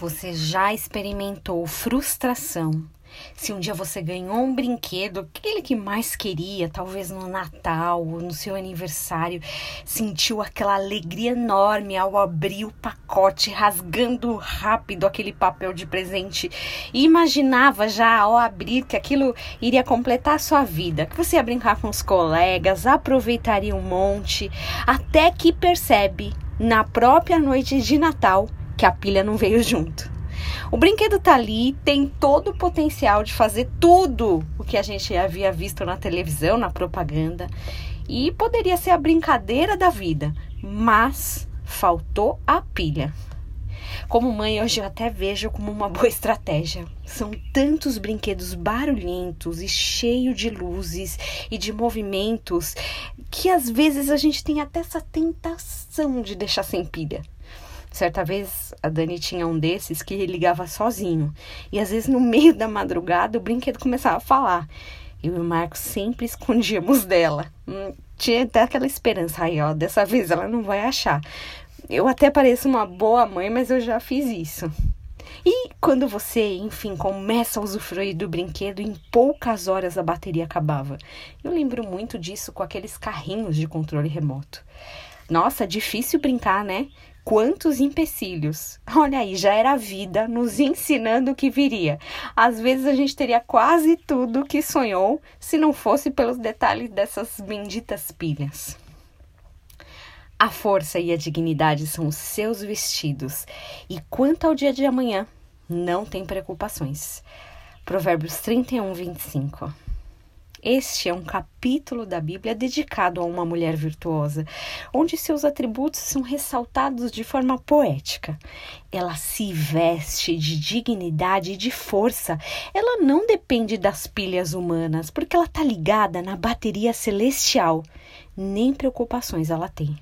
Você já experimentou frustração? Se um dia você ganhou um brinquedo, aquele que mais queria, talvez no Natal ou no seu aniversário, sentiu aquela alegria enorme ao abrir o pacote, rasgando rápido aquele papel de presente e imaginava já ao abrir que aquilo iria completar a sua vida, que você ia brincar com os colegas, aproveitaria um monte, até que percebe na própria noite de Natal que a pilha não veio junto. O brinquedo tá ali, tem todo o potencial de fazer tudo o que a gente havia visto na televisão, na propaganda, e poderia ser a brincadeira da vida, mas faltou a pilha. Como mãe, hoje eu até vejo como uma boa estratégia. São tantos brinquedos barulhentos e cheios de luzes e de movimentos que às vezes a gente tem até essa tentação de deixar sem pilha. Certa vez a Dani tinha um desses que ligava sozinho. E às vezes no meio da madrugada o brinquedo começava a falar. Eu e o Marcos sempre escondíamos dela. Hum, tinha até aquela esperança aí, ó, dessa vez ela não vai achar. Eu até pareço uma boa mãe, mas eu já fiz isso. E quando você, enfim, começa a usufruir do brinquedo, em poucas horas a bateria acabava. Eu lembro muito disso com aqueles carrinhos de controle remoto. Nossa, difícil brincar, né? Quantos empecilhos! Olha aí, já era a vida nos ensinando o que viria. Às vezes a gente teria quase tudo que sonhou se não fosse pelos detalhes dessas benditas pilhas. A força e a dignidade são os seus vestidos, e quanto ao dia de amanhã, não tem preocupações. Provérbios 31, 25. Este é um capítulo da Bíblia dedicado a uma mulher virtuosa, onde seus atributos são ressaltados de forma poética. Ela se veste de dignidade e de força. Ela não depende das pilhas humanas, porque ela está ligada na bateria celestial. Nem preocupações ela tem.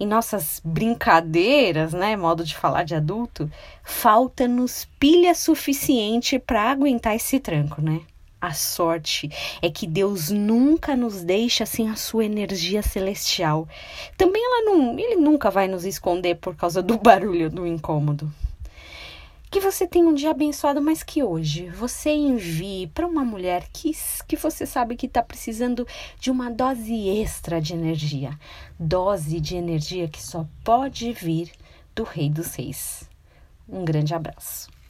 Em nossas brincadeiras, né, modo de falar de adulto, falta-nos pilha suficiente para aguentar esse tranco, né? A sorte é que Deus nunca nos deixa sem a sua energia celestial. Também ela não, ele nunca vai nos esconder por causa do barulho do incômodo. Que você tenha um dia abençoado, mas que hoje você envie para uma mulher que, que você sabe que está precisando de uma dose extra de energia. Dose de energia que só pode vir do Rei dos Reis. Um grande abraço.